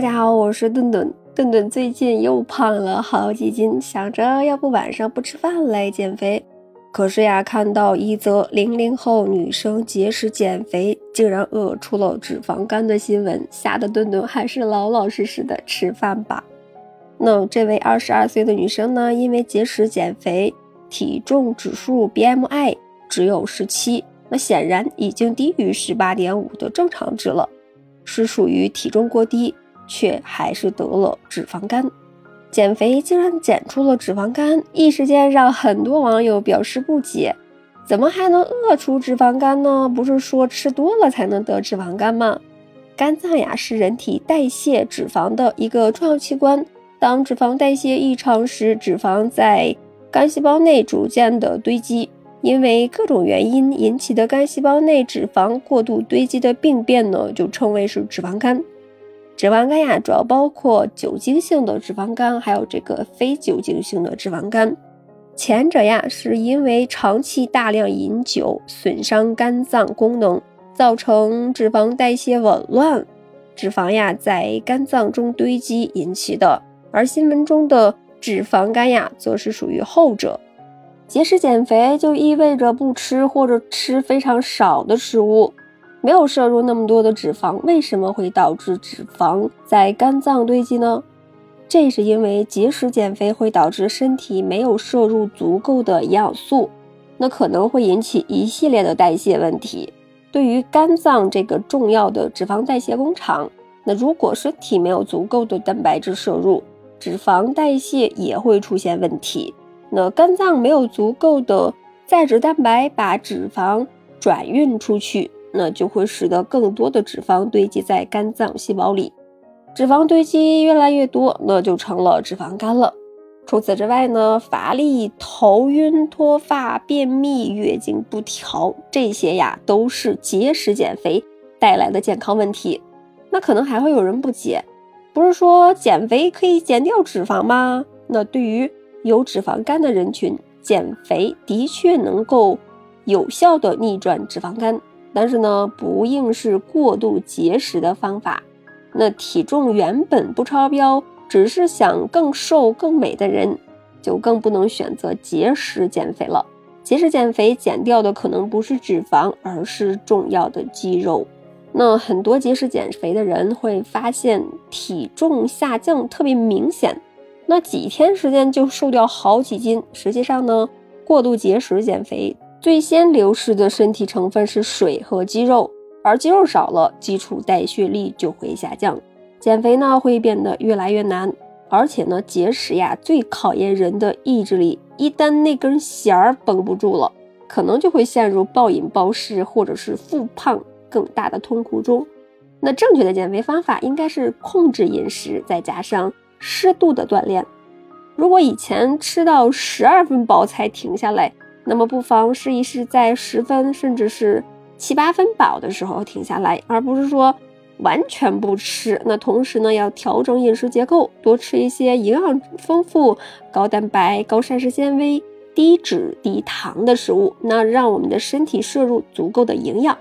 大家好，我是顿顿。顿顿最近又胖了好几斤，想着要不晚上不吃饭来减肥。可是呀，看到一则零零后女生节食减肥，竟然饿出了脂肪肝的新闻，吓得顿顿还是老老实实的吃饭吧。那这位二十二岁的女生呢，因为节食减肥，体重指数 BMI 只有十七，那显然已经低于十八点五的正常值了，是属于体重过低。却还是得了脂肪肝，减肥竟然减出了脂肪肝，一时间让很多网友表示不解：怎么还能饿出脂肪肝呢？不是说吃多了才能得脂肪肝吗？肝脏呀是人体代谢脂肪的一个重要器官，当脂肪代谢异常时，脂肪在肝细胞内逐渐的堆积，因为各种原因引起的肝细胞内脂肪过度堆积的病变呢，就称为是脂肪肝。脂肪肝呀，主要包括酒精性的脂肪肝，还有这个非酒精性的脂肪肝。前者呀，是因为长期大量饮酒损伤肝脏功能，造成脂肪代谢紊乱，脂肪呀在肝脏中堆积引起的。而新闻中的脂肪肝呀，则是属于后者。节食减肥就意味着不吃或者吃非常少的食物。没有摄入那么多的脂肪，为什么会导致脂肪在肝脏堆积呢？这是因为节食减肥会导致身体没有摄入足够的营养素，那可能会引起一系列的代谢问题。对于肝脏这个重要的脂肪代谢工厂，那如果身体没有足够的蛋白质摄入，脂肪代谢也会出现问题。那肝脏没有足够的载脂蛋白把脂肪转运出去。那就会使得更多的脂肪堆积在肝脏细胞里，脂肪堆积越来越多，那就成了脂肪肝了。除此之外呢，乏力、头晕、脱发、便秘、月经不调，这些呀都是节食减肥带来的健康问题。那可能还会有人不解，不是说减肥可以减掉脂肪吗？那对于有脂肪肝的人群，减肥的确能够有效的逆转脂肪肝。但是呢，不应是过度节食的方法。那体重原本不超标，只是想更瘦更美的人，就更不能选择节食减肥了。节食减肥减掉的可能不是脂肪，而是重要的肌肉。那很多节食减肥的人会发现体重下降特别明显，那几天时间就瘦掉好几斤。实际上呢，过度节食减肥。最先流失的身体成分是水和肌肉，而肌肉少了，基础代谢力就会下降，减肥呢会变得越来越难。而且呢，节食呀最考验人的意志力，一旦那根弦儿绷不住了，可能就会陷入暴饮暴食或者是复胖更大的痛苦中。那正确的减肥方法应该是控制饮食，再加上适度的锻炼。如果以前吃到十二分饱才停下来。那么不妨试一试，在十分甚至是七八分饱的时候停下来，而不是说完全不吃。那同时呢，要调整饮食结构，多吃一些营养丰富、高蛋白、高膳食纤维、低脂低糖的食物，那让我们的身体摄入足够的营养。